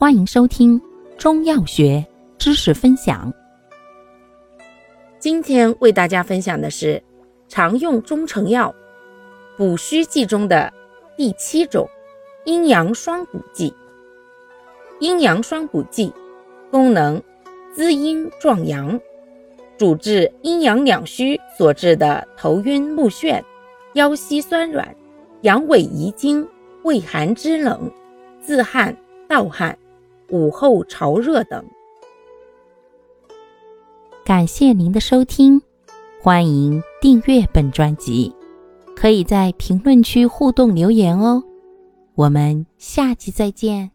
欢迎收听中药学知识分享。今天为大家分享的是常用中成药补虚剂中的第七种阴阳双补剂。阴阳双补剂功能滋阴壮阳，主治阴阳两虚所致的头晕目眩、腰膝酸软、阳痿遗精、畏寒肢冷、自汗盗汗。午后潮热等。感谢您的收听，欢迎订阅本专辑，可以在评论区互动留言哦。我们下期再见。